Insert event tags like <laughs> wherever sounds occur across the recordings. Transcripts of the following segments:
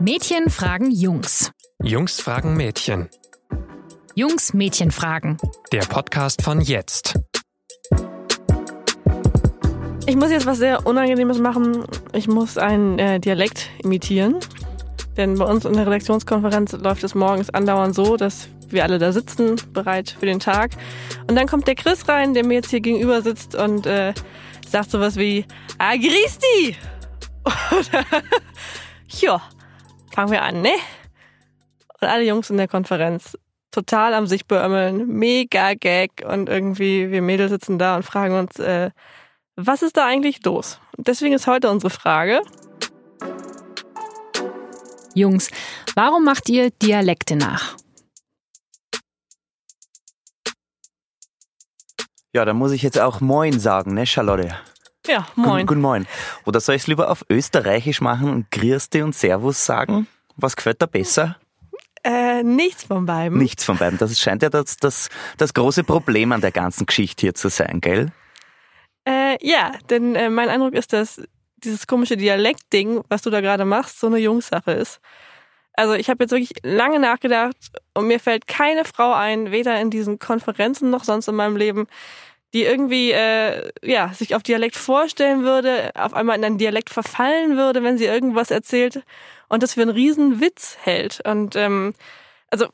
Mädchen fragen Jungs. Jungs fragen Mädchen. Jungs Mädchen fragen. Der Podcast von jetzt. Ich muss jetzt was sehr Unangenehmes machen. Ich muss einen äh, Dialekt imitieren. Denn bei uns in der Redaktionskonferenz läuft es morgens andauernd so, dass wir alle da sitzen, bereit für den Tag. Und dann kommt der Chris rein, der mir jetzt hier gegenüber sitzt und äh, sagt sowas wie, ah, grüß die! <laughs> Oder, ja, fangen wir an, ne? Und alle Jungs in der Konferenz total am sich beömmeln, mega Gag und irgendwie wir Mädels sitzen da und fragen uns, äh, was ist da eigentlich los? Und deswegen ist heute unsere Frage. Jungs, warum macht ihr Dialekte nach? Ja, da muss ich jetzt auch Moin sagen, ne, Charlotte? Ja, moin. Guten, Moin. Oder soll ich es lieber auf Österreichisch machen und Grüße und Servus sagen? Was gefällt dir besser? Äh, nichts von beiden. Nichts von beiden. Das scheint ja das, das, das große Problem an der ganzen Geschichte hier zu sein, gell? Äh, ja, denn äh, mein Eindruck ist, dass dieses komische Dialektding, was du da gerade machst, so eine Jungssache ist. Also ich habe jetzt wirklich lange nachgedacht und mir fällt keine Frau ein, weder in diesen Konferenzen noch sonst in meinem Leben, die irgendwie äh, ja sich auf Dialekt vorstellen würde, auf einmal in einen Dialekt verfallen würde, wenn sie irgendwas erzählt und das für einen riesen Witz hält. Und ähm, also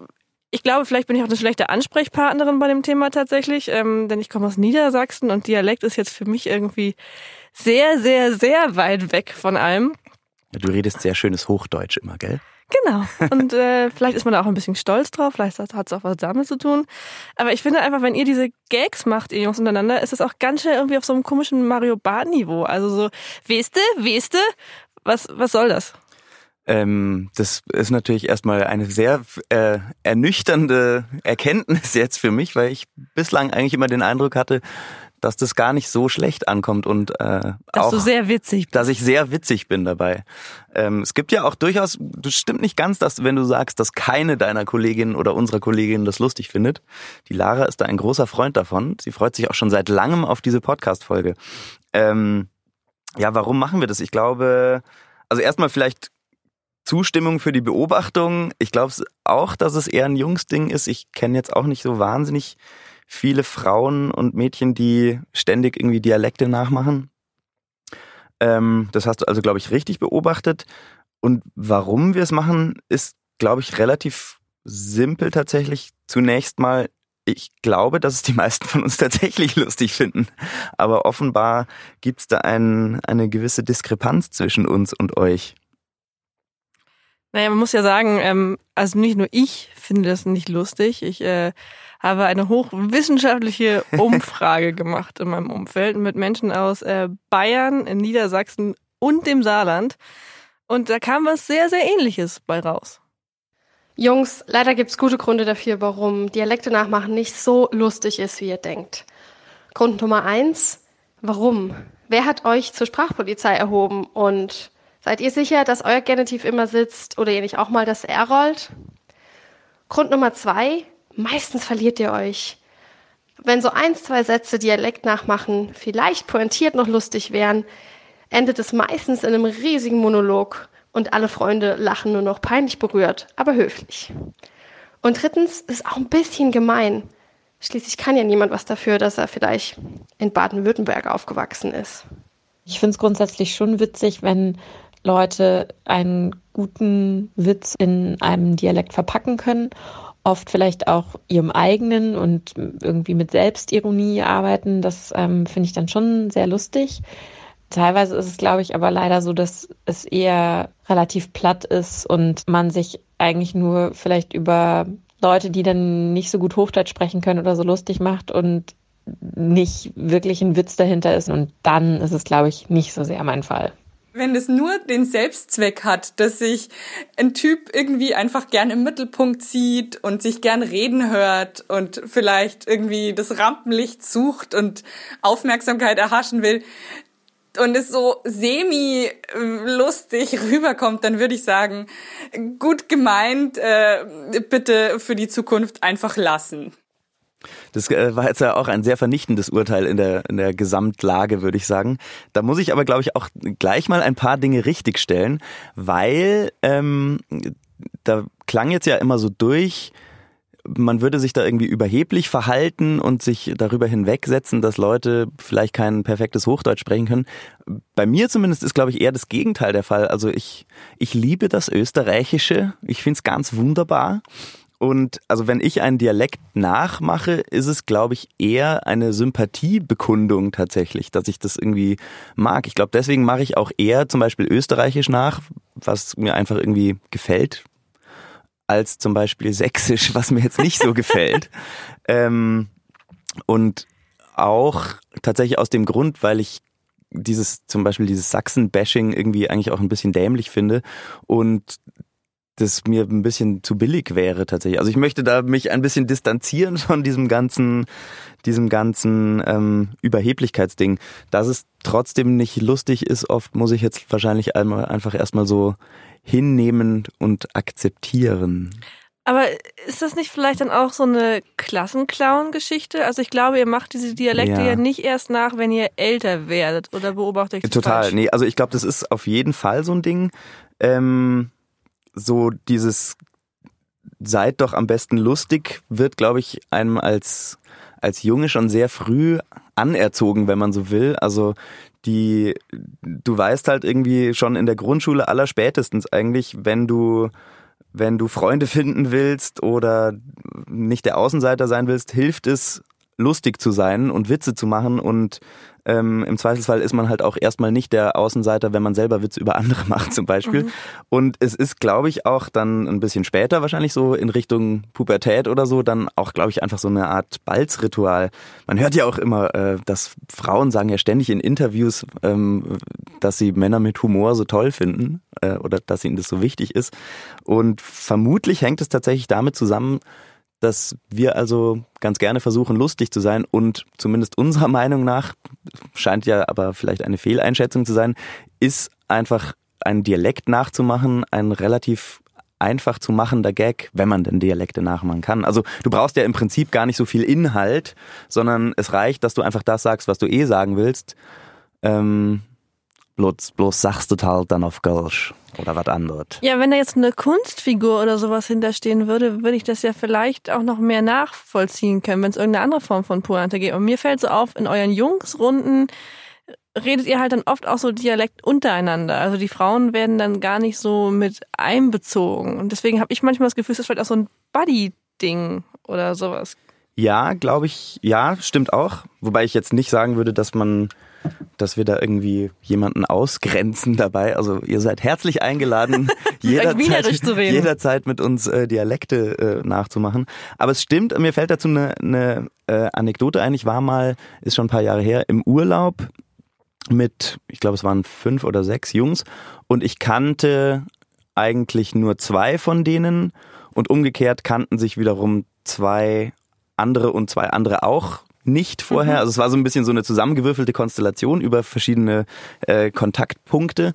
ich glaube, vielleicht bin ich auch eine schlechte Ansprechpartnerin bei dem Thema tatsächlich, ähm, denn ich komme aus Niedersachsen und Dialekt ist jetzt für mich irgendwie sehr, sehr, sehr weit weg von allem. Ja, du redest sehr schönes Hochdeutsch immer, gell? Genau. Und äh, vielleicht ist man da auch ein bisschen stolz drauf, vielleicht hat es auch was damit zu tun. Aber ich finde einfach, wenn ihr diese Gags macht, ihr Jungs untereinander, ist das auch ganz schnell irgendwie auf so einem komischen Mario Bart-Niveau. Also so, weißt du, was, was soll das? Ähm, das ist natürlich erstmal eine sehr äh, ernüchternde Erkenntnis jetzt für mich, weil ich bislang eigentlich immer den Eindruck hatte, dass das gar nicht so schlecht ankommt und äh, dass auch, du sehr witzig bist. dass ich sehr witzig bin dabei. Ähm, es gibt ja auch durchaus, das stimmt nicht ganz, dass wenn du sagst, dass keine deiner Kolleginnen oder unserer Kolleginnen das lustig findet. Die Lara ist da ein großer Freund davon. Sie freut sich auch schon seit langem auf diese Podcast-Folge. Ähm, ja, warum machen wir das? Ich glaube, also erstmal vielleicht Zustimmung für die Beobachtung. Ich glaube auch, dass es eher ein Jungsding ist. Ich kenne jetzt auch nicht so wahnsinnig viele Frauen und Mädchen, die ständig irgendwie Dialekte nachmachen. Ähm, das hast du also, glaube ich, richtig beobachtet. Und warum wir es machen, ist, glaube ich, relativ simpel tatsächlich. Zunächst mal, ich glaube, dass es die meisten von uns <laughs> tatsächlich lustig finden. Aber offenbar gibt es da ein, eine gewisse Diskrepanz zwischen uns und euch. Naja, man muss ja sagen, ähm, also nicht nur ich finde das nicht lustig. Ich äh, habe eine hochwissenschaftliche <laughs> Umfrage gemacht in meinem Umfeld mit Menschen aus äh, Bayern, in Niedersachsen und dem Saarland. Und da kam was sehr, sehr ähnliches bei raus. Jungs, leider gibt's gute Gründe dafür, warum Dialekte nachmachen nicht so lustig ist, wie ihr denkt. Grund Nummer eins, warum? Wer hat euch zur Sprachpolizei erhoben und Seid ihr sicher, dass euer Genitiv immer sitzt oder ihr nicht auch mal das R rollt? Grund Nummer zwei, meistens verliert ihr euch. Wenn so ein, zwei Sätze Dialekt nachmachen vielleicht pointiert noch lustig wären, endet es meistens in einem riesigen Monolog und alle Freunde lachen nur noch peinlich berührt, aber höflich. Und drittens ist auch ein bisschen gemein. Schließlich kann ja niemand was dafür, dass er vielleicht in Baden-Württemberg aufgewachsen ist. Ich finde es grundsätzlich schon witzig, wenn Leute einen guten Witz in einem Dialekt verpacken können, oft vielleicht auch ihrem eigenen und irgendwie mit Selbstironie arbeiten. Das ähm, finde ich dann schon sehr lustig. Teilweise ist es, glaube ich, aber leider so, dass es eher relativ platt ist und man sich eigentlich nur vielleicht über Leute, die dann nicht so gut Hochdeutsch sprechen können oder so lustig macht und nicht wirklich ein Witz dahinter ist. Und dann ist es, glaube ich, nicht so sehr mein Fall wenn es nur den Selbstzweck hat, dass sich ein Typ irgendwie einfach gern im Mittelpunkt sieht und sich gern reden hört und vielleicht irgendwie das Rampenlicht sucht und Aufmerksamkeit erhaschen will und es so semi lustig rüberkommt, dann würde ich sagen, gut gemeint, äh, bitte für die Zukunft einfach lassen. Das äh, war jetzt ja auch ein sehr vernichtendes Urteil in der, in der Gesamtlage, würde ich sagen. Da muss ich aber, glaube ich, auch gleich mal ein paar Dinge richtigstellen, weil ähm, da klang jetzt ja immer so durch, man würde sich da irgendwie überheblich verhalten und sich darüber hinwegsetzen, dass Leute vielleicht kein perfektes Hochdeutsch sprechen können. Bei mir zumindest ist, glaube ich, eher das Gegenteil der Fall. Also ich, ich liebe das Österreichische. Ich finde es ganz wunderbar. Und also wenn ich einen Dialekt nachmache, ist es, glaube ich, eher eine Sympathiebekundung tatsächlich, dass ich das irgendwie mag. Ich glaube, deswegen mache ich auch eher zum Beispiel Österreichisch nach, was mir einfach irgendwie gefällt, als zum Beispiel Sächsisch, was mir jetzt nicht so <laughs> gefällt. Ähm, und auch tatsächlich aus dem Grund, weil ich dieses zum Beispiel dieses Sachsen-Bashing irgendwie eigentlich auch ein bisschen dämlich finde und das mir ein bisschen zu billig wäre tatsächlich. Also ich möchte da mich ein bisschen distanzieren <laughs> von diesem ganzen, diesem ganzen ähm, Überheblichkeitsding. Dass es trotzdem nicht lustig ist, oft muss ich jetzt wahrscheinlich einmal einfach erstmal so hinnehmen und akzeptieren. Aber ist das nicht vielleicht dann auch so eine Klassenclown-Geschichte? Also ich glaube, ihr macht diese Dialekte ja. ja. nicht erst nach, wenn ihr älter werdet oder beobachtet euch Total, falsch? nee, also ich glaube, das ist auf jeden Fall so ein Ding. Ähm, so dieses seid doch am besten lustig wird, glaube ich, einem als als Junge schon sehr früh anerzogen, wenn man so will. Also die, du weißt halt irgendwie schon in der Grundschule aller spätestens eigentlich, wenn du, wenn du Freunde <laughs> finden willst oder nicht der Außenseiter sein willst, hilft es, lustig zu sein und Witze zu machen und ähm, Im Zweifelsfall ist man halt auch erstmal nicht der Außenseiter, wenn man selber Witze über andere <laughs> macht zum Beispiel. Mhm. Und es ist, glaube ich, auch dann ein bisschen später wahrscheinlich so in Richtung Pubertät oder so, dann auch, glaube ich, einfach so eine Art Balzritual. Man hört ja auch immer, äh, dass Frauen sagen ja ständig in Interviews, ähm, dass sie Männer mit Humor so toll finden äh, oder dass ihnen das so wichtig ist. Und vermutlich hängt es tatsächlich damit zusammen, dass wir also ganz gerne versuchen, lustig zu sein und zumindest unserer <laughs> Meinung nach, scheint ja aber vielleicht eine Fehleinschätzung zu sein, ist einfach einen Dialekt nachzumachen ein relativ einfach zu machender Gag, wenn man denn Dialekte nachmachen kann. Also du brauchst ja im Prinzip gar nicht so viel Inhalt, sondern es reicht, dass du einfach das sagst, was du eh sagen willst. Ähm, bloß, bloß sagst du halt dann auf Kölsch oder was anderes. Ja, wenn da jetzt eine Kunstfigur oder sowas hinterstehen würde, würde ich das ja vielleicht auch noch mehr nachvollziehen können, wenn es irgendeine andere Form von Pointe geht. Und mir fällt so auf, in euren Jungsrunden redet ihr halt dann oft auch so Dialekt untereinander. Also die Frauen werden dann gar nicht so mit einbezogen. Und deswegen habe ich manchmal das Gefühl, es ist vielleicht auch so ein Buddy-Ding oder sowas. Ja, glaube ich, ja, stimmt auch. Wobei ich jetzt nicht sagen würde, dass man dass wir da irgendwie jemanden ausgrenzen dabei. Also ihr seid herzlich eingeladen, <laughs> jederzeit, jederzeit mit uns äh, Dialekte äh, nachzumachen. Aber es stimmt, mir fällt dazu eine, eine äh, Anekdote ein. Ich war mal, ist schon ein paar Jahre her, im Urlaub mit, ich glaube es waren fünf oder sechs Jungs und ich kannte eigentlich nur zwei von denen und umgekehrt kannten sich wiederum zwei andere und zwei andere auch nicht vorher. Mhm. Also es war so ein bisschen so eine zusammengewürfelte Konstellation über verschiedene äh, Kontaktpunkte.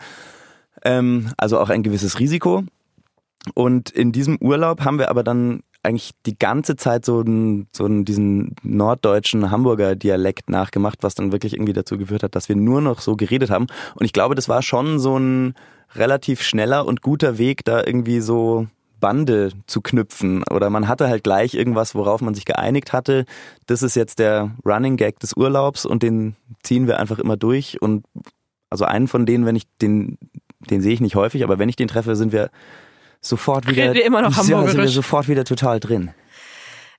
Ähm, also auch ein gewisses Risiko. Und in diesem Urlaub haben wir aber dann eigentlich die ganze Zeit so, einen, so einen, diesen norddeutschen Hamburger Dialekt nachgemacht, was dann wirklich irgendwie dazu geführt hat, dass wir nur noch so geredet haben. Und ich glaube, das war schon so ein relativ schneller und guter Weg, da irgendwie so Bande zu knüpfen oder man hatte halt gleich irgendwas, worauf man sich geeinigt hatte. Das ist jetzt der Running Gag des Urlaubs und den ziehen wir einfach immer durch und also einen von denen, wenn ich den, den sehe ich nicht häufig, aber wenn ich den treffe, sind wir sofort wieder, wir immer noch <laughs> ja, sind wir sofort wieder total drin.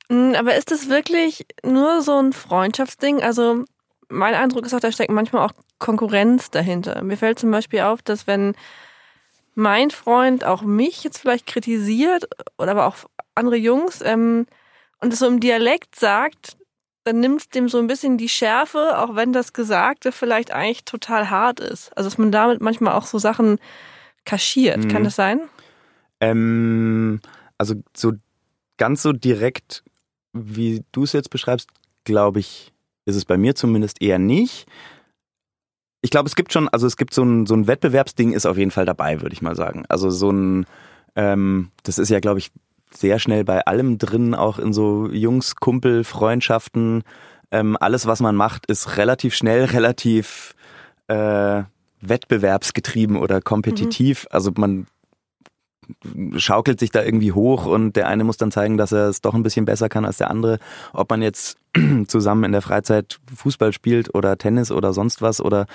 Hm, aber ist das wirklich nur so ein Freundschaftsding? Also mein Eindruck ist auch, da steckt manchmal auch Konkurrenz dahinter. Mir fällt zum Beispiel auf, dass wenn mein Freund auch mich jetzt vielleicht kritisiert oder aber auch andere Jungs ähm, und es so im Dialekt sagt, dann nimmt es dem so ein bisschen die Schärfe, auch wenn das Gesagte vielleicht eigentlich total hart ist. Also dass man damit manchmal auch so Sachen kaschiert. Mhm. Kann das sein? Ähm, also so ganz so direkt, wie du es jetzt beschreibst, glaube ich, ist es bei mir zumindest eher nicht ich glaube, es gibt schon, also es gibt so ein, so ein Wettbewerbsding ist auf jeden Fall dabei, würde ich mal sagen. Also so ein, ähm, das ist ja, glaube ich, sehr schnell bei allem drin, auch in so Jungs, Kumpel, Freundschaften. Ähm, alles, was man macht, ist relativ schnell, <laughs> relativ äh, wettbewerbsgetrieben oder kompetitiv. Mhm. Also man schaukelt sich da irgendwie hoch und der eine muss dann zeigen, dass er es doch ein bisschen besser kann als der andere. Ob man jetzt <clears throat> zusammen in der Freizeit Fußball spielt oder Tennis oder sonst was oder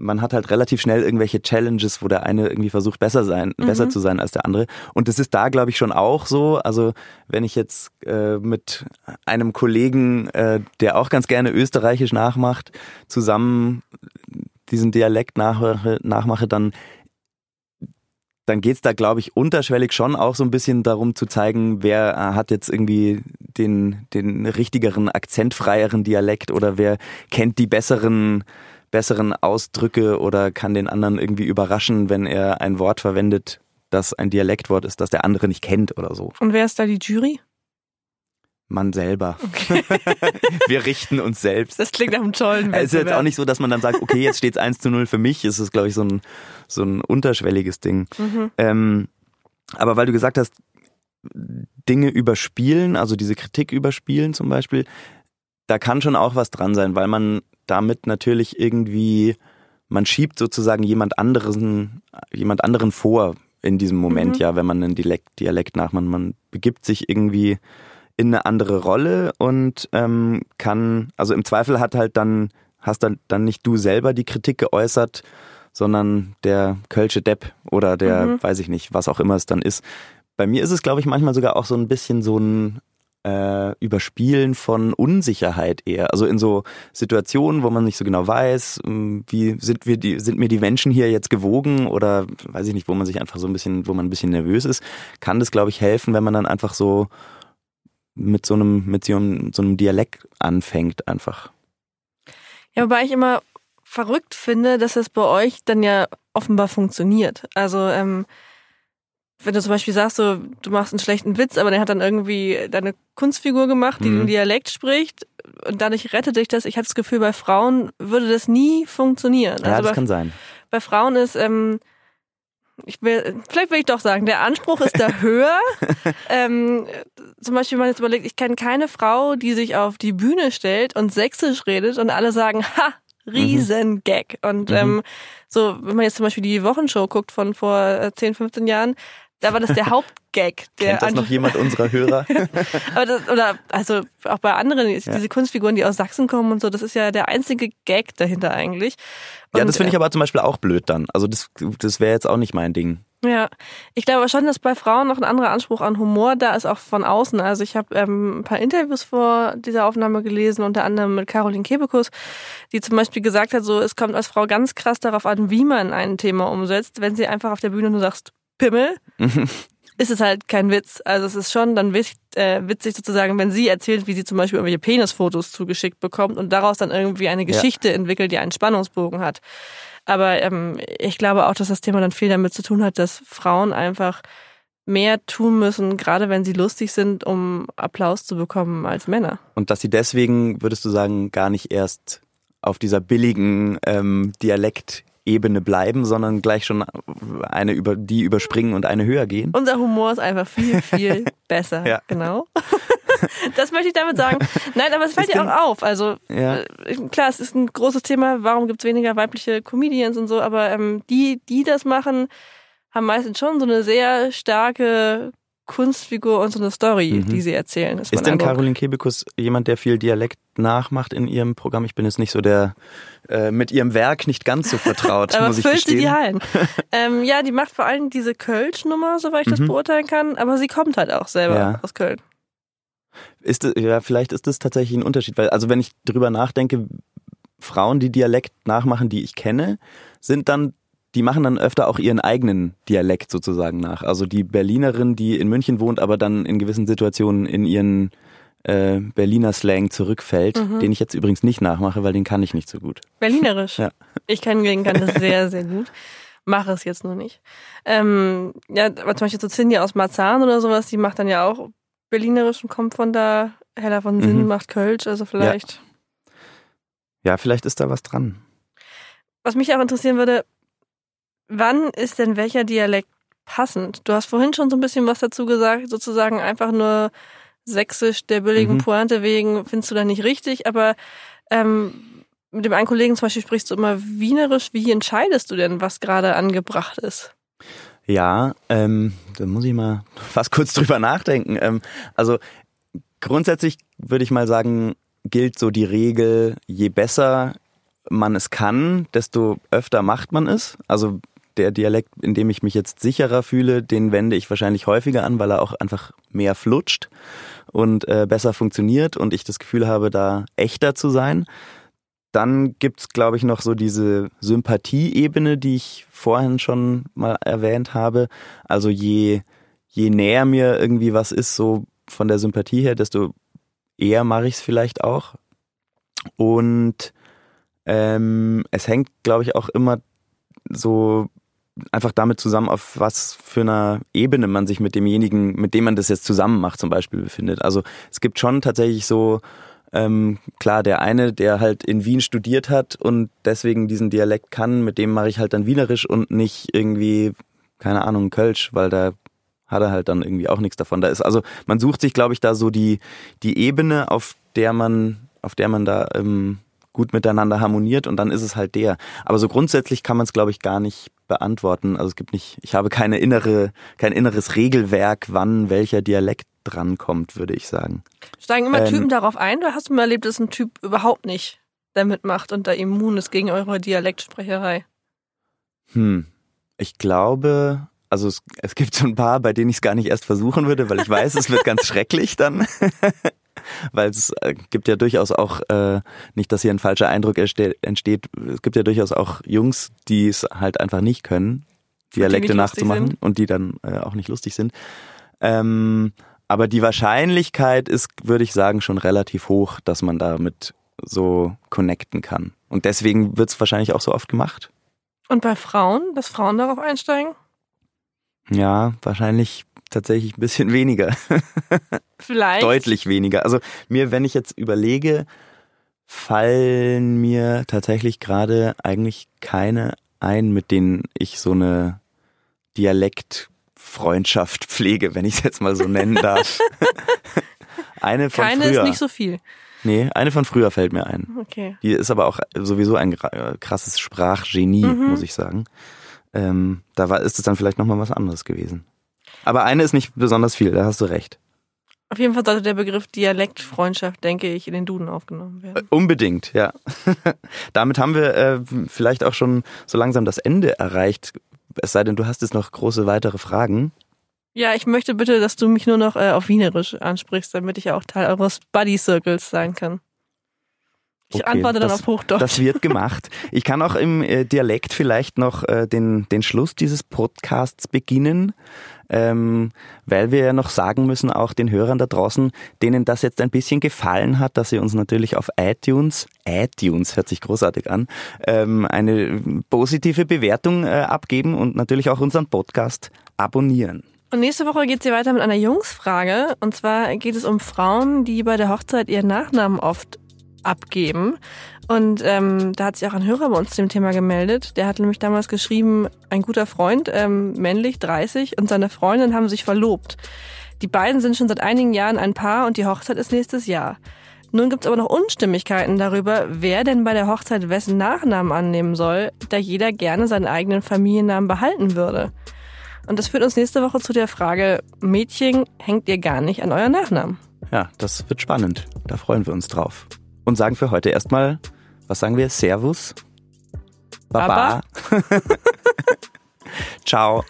man hat halt relativ schnell irgendwelche Challenges, wo der eine irgendwie versucht, besser sein, mhm. besser zu sein als der andere. Und das ist da, glaube ich, schon auch so. Also wenn ich jetzt äh, mit einem Kollegen, äh, der auch ganz gerne Österreichisch nachmacht, zusammen diesen Dialekt nachmache, nachmache dann dann geht's da, glaube ich, unterschwellig schon auch so ein bisschen darum zu zeigen, wer äh, hat jetzt irgendwie den, den richtigeren, akzentfreieren Dialekt oder wer kennt die besseren besseren Ausdrücke oder kann den anderen irgendwie überraschen, wenn er ein Wort verwendet, das ein Dialektwort ist, das der andere nicht kennt oder so. Und wer ist da die Jury? Man selber. Okay. <laughs> Wir richten uns selbst. Das klingt nach einem tollen Es ist jetzt auch nicht so, dass man dann sagt, okay, jetzt steht es 1 zu 0 für mich. Es ist, glaube ich, so ein, so ein unterschwelliges Ding. Mhm. Ähm, aber weil du gesagt hast, Dinge überspielen, also diese Kritik überspielen zum Beispiel, da kann schon auch was dran sein, weil man damit natürlich irgendwie, man schiebt sozusagen jemand anderen, jemand anderen vor in diesem Moment, mhm. ja, wenn man einen Dialekt, Dialekt nachmacht. Man begibt sich irgendwie in eine andere Rolle und ähm, kann, also im Zweifel hat halt dann, hast dann, dann nicht du selber die Kritik geäußert, sondern der Kölsche Depp oder der, mhm. weiß ich nicht, was auch immer es dann ist. Bei mir ist es, glaube ich, manchmal sogar auch so ein bisschen so ein äh, Überspielen von Unsicherheit eher. Also in so Situationen, wo man nicht so genau weiß, ähm, wie sind wir die, sind mir die Menschen hier jetzt gewogen oder weiß ich nicht, wo man sich einfach so ein bisschen, wo man ein bisschen nervös ist, kann das, glaube ich, helfen, wenn man dann einfach so mit so einem, mit so einem, so einem Dialekt anfängt einfach. Ja, wobei ich immer verrückt finde, dass es bei euch dann ja offenbar funktioniert. Also ähm, wenn du zum Beispiel sagst, so, du machst einen schlechten Witz, aber der hat dann irgendwie deine Kunstfigur gemacht, die mhm. den Dialekt spricht und dadurch rettet dich das. Ich habe das Gefühl, bei Frauen würde das nie funktionieren. Ja, also das bei, kann sein. Bei Frauen ist, ähm, ich will, vielleicht will ich doch sagen, der Anspruch ist da <laughs> höher. ähm, zum Beispiel, wenn man jetzt überlegt, ich kenne keine Frau, die sich auf die Bühne stellt und sächsisch redet und alle sagen, ha, riesen Gag. Und mhm. ähm, so, wenn man jetzt zum Beispiel die Wochenshow guckt von vor 10, äh, 15 Jahren, da war das der Hauptgag. Der Kennt das noch jemand unserer Hörer? <laughs> Aber das, oder also auch bei anderen, ja. diese Kunstfiguren, die aus Sachsen kommen und so, das ist ja der einzige Gag dahinter eigentlich. Und, ja, das finde ich äh, aber zum Beispiel auch blöd dann. Also das, das wäre jetzt auch nicht mein Ding. Ja, ich glaube schon, dass bei Frauen noch ein anderer Anspruch an Humor da ist, auch von außen. Also ich habe ähm, ein paar Interviews vor dieser Aufnahme gelesen, unter anderem mit Caroline Kebekus, die zum Beispiel gesagt hat, so es kommt als Frau ganz krass darauf an, wie man ein Thema umsetzt. Wenn sie einfach auf der Bühne nur sagst, Pimmel, ist es halt kein Witz. Also es ist schon dann witzig, äh, witzig sozusagen, wenn sie erzählt, wie sie zum Beispiel irgendwelche Penisfotos zugeschickt bekommt und daraus dann irgendwie eine Geschichte ja. entwickelt, die einen Spannungsbogen hat. Aber ähm, ich glaube auch, dass das Thema dann viel damit zu tun hat, dass Frauen einfach mehr tun müssen, gerade wenn sie lustig sind, um Applaus zu bekommen als Männer. Und dass sie deswegen, würdest du sagen, gar nicht erst auf dieser billigen ähm, Dialekt Ebene bleiben, sondern gleich schon eine über die überspringen und eine höher gehen. Unser Humor ist einfach viel, viel <laughs> besser. ja. Genau. <laughs> Das möchte ich damit sagen. Nein, aber es fällt dir auch auf. Also ja. Äh, klar, es ist ein großes Thema, warum gibt es weniger weibliche Comedians und so, aber ähm, die, die das machen, haben meistens schon so eine sehr starke Kunstfigur und so eine Story, mhm. die sie erzählen. Ist, ist denn Caroline Kebekus jemand, der viel Dialekt nachmacht in ihrem Programm? Ich bin jetzt nicht so der äh, mit ihrem Werk nicht ganz so vertraut, <laughs> aber muss ich füllt gestehen. sie die Hallen. <laughs> ähm, ja, die macht vor allem diese Kölsch-Nummer, soweit ich mhm. das beurteilen kann, aber sie kommt halt auch selber ja. aus Köln. Ist das, ja, vielleicht ist das tatsächlich ein Unterschied, weil also wenn ich drüber nachdenke, Frauen, die Dialekt nachmachen, die ich kenne, sind dann die machen dann öfter auch ihren eigenen Dialekt sozusagen nach. Also die Berlinerin, die in München wohnt, aber dann in gewissen Situationen in ihren äh, Berliner Slang zurückfällt, mhm. den ich jetzt übrigens nicht nachmache, weil den kann ich nicht so gut. Berlinerisch? <laughs> Ja. Ich kann, kann das sehr, sehr gut. Mache es jetzt nur nicht. Ähm, ja, aber zum Beispiel so Cindy aus Marzahn oder sowas, die macht dann ja auch Berlinerisch und kommt von da. Hella von Sinn mhm. macht Kölsch, also vielleicht. Ja. ja, vielleicht ist da was dran. Was mich auch interessieren würde, Wann ist denn welcher Dialekt passend. Du hast vorhin schon so ein bisschen was dazu gesagt, sozusagen einfach nur sächsisch der billigen Mhm. Pointe wegen findest du da nicht richtig, aber ähm, mit dem einen Kollegen zum Beispiel sprichst du immer wienerisch. Wie entscheidest du denn, was gerade angebracht ist? Ja, ähm, da muss ich mal <laughs> fast kurz drüber nachdenken. Ähm, also grundsätzlich würde ich mal sagen, gilt so die Regel, je besser man es kann, desto öfter macht man es. Also der Dialekt, in dem ich mich jetzt sicherer fühle, den wende ich wahrscheinlich häufiger an, weil er auch einfach mehr flutscht und äh, besser funktioniert und ich das Gefühl habe, da echter zu sein. Dann gibt's, glaube ich, noch so diese Sympathieebene, die ich vorhin schon mal erwähnt habe. Also je, je näher mir irgendwie was ist, so von der Sympathie her, desto eher mache ich es vielleicht auch. Und ähm, es hängt, glaube ich, auch immer so einfach damit zusammen, auf was für einer Ebene man sich mit demjenigen, mit dem man das jetzt zusammen macht, zum Beispiel befindet. Also es gibt schon tatsächlich so, ähm, klar, der eine, der halt in Wien studiert hat und deswegen diesen Dialekt kann, mit dem mache ich halt dann Wienerisch und nicht irgendwie, keine Ahnung, Kölsch, weil da hat er halt dann irgendwie auch nichts davon. Da ist also, man sucht sich, glaube ich, da so die, die Ebene, auf der man, auf der man da ähm, gut miteinander harmoniert und dann ist es halt der. Aber so grundsätzlich kann man es, glaube ich, gar nicht beantworten. Also es gibt nicht, ich habe keine innere, kein inneres Regelwerk, wann welcher Dialekt drankommt, würde ich sagen. Steigen immer Ähm, Typen darauf ein oder hast du mal erlebt, dass ein Typ überhaupt nicht damit macht und da immun ist gegen eure Dialektsprecherei? Hm. Ich glaube, also es, es gibt so ein paar, bei denen ich es gar nicht erst versuchen würde, weil ich weiß, es wird ganz <laughs> schrecklich dann. Weil es äh, gibt ja durchaus auch, äh, nicht, dass hier ein falscher Eindruck entste- entsteht, es gibt ja durchaus auch Jungs, die es halt einfach nicht können, Dialekte nachzumachen sind. und die dann äh, auch nicht lustig sind. Ähm, aber die Wahrscheinlichkeit ist, würde ich sagen, schon relativ hoch, dass man damit so connecten kann. Und deswegen wird es wahrscheinlich auch so oft gemacht. Und bei Frauen, dass Frauen darauf einsteigen? Ja, wahrscheinlich tatsächlich ein bisschen <laughs> weniger. Vielleicht. Deutlich weniger. Also mir, wenn ich jetzt überlege, fallen mir tatsächlich gerade eigentlich keine ein, mit denen ich so eine Dialektfreundschaft <laughs> pflege, wenn ich es jetzt mal so nennen darf. <laughs> eine von Keine früher. ist nicht so viel. nee, eine von früher fällt mir ein. Okay. Die ist aber auch sowieso ein gra- krasses Sprachgenie, Mhm. muss ich sagen. Ähm, da war, ist es dann vielleicht nochmal was anderes gewesen. Aber eine ist nicht besonders viel, da hast du recht. Auf jeden Fall sollte der Begriff Dialektfreundschaft, denke ich, in den Duden aufgenommen Äh, werden. Unbedingt, ja. <laughs> Damit haben wir äh, vielleicht auch schon so langsam das Ende erreicht. Es sei denn, du hast jetzt noch große weitere Fragen. Ja, ich möchte bitte, dass du mich nur noch äh, auf Wienerisch ansprichst, damit ich ja auch Teil eures Buddy Circles sein kann. Ich Okay, antworte dann das- auf Hochdeutsch. Das wird gemacht. Ich kann auch im äh, Dialekt vielleicht noch äh, den, den Schluss dieses Podcasts beginnen, ähm, weil wir ja noch sagen müssen, auch den Hörern da draußen, denen das jetzt ein bisschen gefallen hat, dass sie uns natürlich auf iTunes, iTunes hört sich großartig an, ähm, eine positive Bewertung äh, abgeben und natürlich auch unseren Podcast abonnieren. Und nächste Woche geht sie weiter mit einer Jungsfrage. Und zwar geht es um Frauen, die bei der Hochzeit ihren Nachnamen oft abgeben. Und ähm, da hat sich auch ein Hörer bei uns zu dem Thema gemeldet. Der hat nämlich damals geschrieben, ein guter Freund, ähm, männlich, 30, und seine Freundin haben sich verlobt. Die beiden sind schon seit einigen Jahren ein Paar und die Hochzeit ist nächstes Jahr. Nun gibt es aber noch Unstimmigkeiten darüber, wer denn bei der Hochzeit wessen Nachnamen annehmen soll, da jeder gerne seinen eigenen Familiennamen behalten würde. Und das führt uns nächste Woche zu der Frage, Mädchen, hängt ihr gar nicht an euren Nachnamen? Ja, das wird spannend. Da freuen wir uns drauf. Und sagen für heute erstmal, was sagen wir? Servus. Baba. <laughs> Ciao.